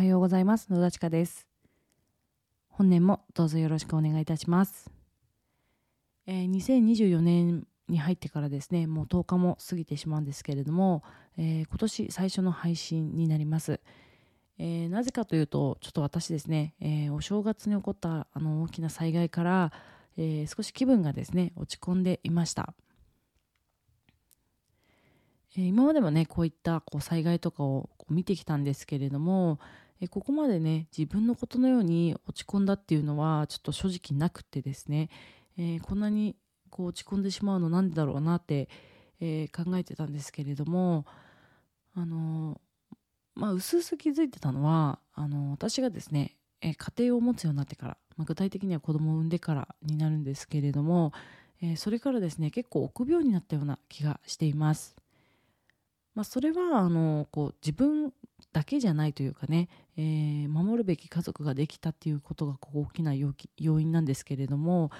はようございます。野田千佳です。本年もどうぞよろしくお願いいたします、えー、2024年に入ってからですねもう10日も過ぎてしまうんですけれども、えー、今年最初の配信になります、えー、なぜかというとちょっと私ですね、え、お正月に起こったあの大きな災害から、え少し気分がですね落ち込んでいました。え今までもねこういったこう災害とかを見てきたんですけれども、えここまでね自分のことのように落ち込んだっていうのはちょっと正直なくてですね、えー、こんなにこう落ち込んでしまうのなんでだろうなって、えー、考えてたんですけれどもあのまあ薄々気づいてたのはあの私がですね、え家庭を持つようになってから、まあ、具体的には子供を産んでからになるんですけれども、えそれからですね結構臆病になったような気がしています。まあ、それはあのこう自分だけじゃないというかね、えー、守るべき家族ができたっていうことがこう大きな要因なんですけれども、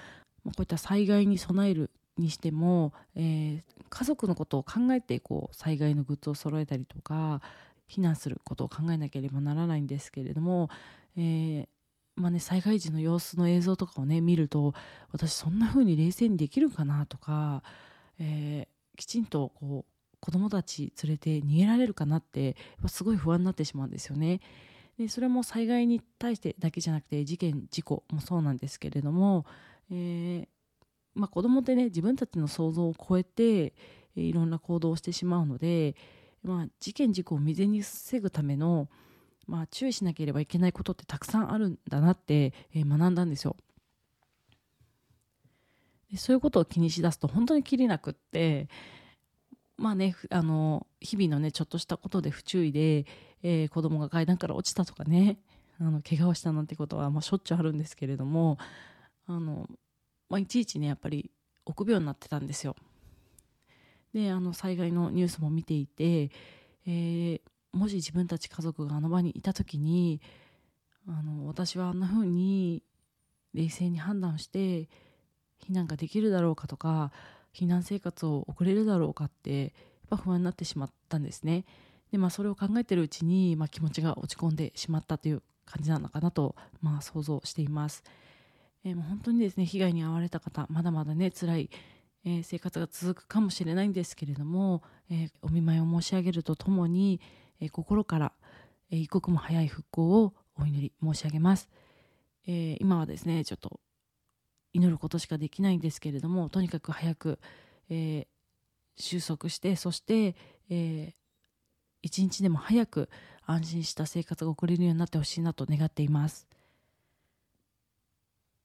まあ、こういった災害に備えるにしても、えー、家族のことを考えてこう災害のグッズを揃えたりとか避難することを考えなければならないんですけれども、えーまあね、災害時の様子の映像とかをね見ると私そんな風に冷静にできるかなとか、えー、きちんとこう子供たち連れて逃げられるかなってすごい不安になってしまうんですよね。でそれも災害に対してだけじゃなくて事件事故もそうなんですけれども、えーまあ、子供ってね自分たちの想像を超えていろんな行動をしてしまうので、まあ、事件事故を未然に防ぐための、まあ、注意しなければいけないことってたくさんあるんだなって、えー、学んだんですよ。そういうことを気にしだすと本当にきりなくってまあね、あの、日々のね、ちょっとしたことで不注意で、えー、子供が階段から落ちたとかね、あの、怪我をしたなんてことは、まあ、しょっちゅうあるんですけれども、あの、まあ、いちいちね、やっぱり臆病になってたんですよ。で、あの、災害のニュースも見ていて、えー、もし自分たち家族があの場にいた時に、あの、私はあんな風に冷静に判断して、避難ができるだろうかとか、避難生活を送れるだろうかってやっぱ不安になってしまったんですね。でまあそれを考えてるうちに、まあ、気持ちが落ち込んでしまったという感じなのかなと、まあ、想像しています。えー、もう本当にですね被害に遭われた方まだまだね辛い、えー、生活が続くかもしれないんですけれども、えー、お見舞いを申し上げるとともに、え心から、え一刻も早い復興をお祈り申し上げます。え今はですねちょっと祈ることしかできないんですけれどもとにかく早く、えー、収束してそして、えー、一日でも早く安心した生活が送れるようになってほしいなと願っています。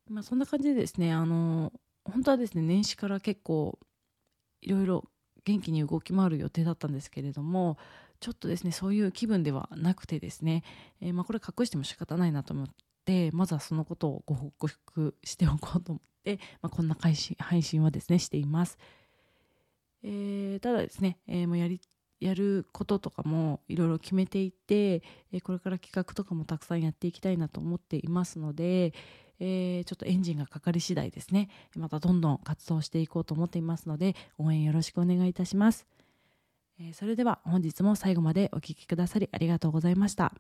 まあ、そんな感じでですねあの本当はですね年始から結構いろいろ元気に動き回る予定だったんですけれどもちょっとですねそういう気分ではなくてですね、えー、まあ、これ隠しても仕方ないなと思っでまずはそのことをご報告しておこうと思って、まあ、こんな配信配信はですねしています。えー、ただですね、えー、もうやりやることとかもいろいろ決めていて、えー、これから企画とかもたくさんやっていきたいなと思っていますので、えー、ちょっとエンジンがかかり次第ですねまたどんどん活動していこうと思っていますので応援よろしくお願いいたします、えー、それでは本日も最後までお聴きくださりありがとうございました。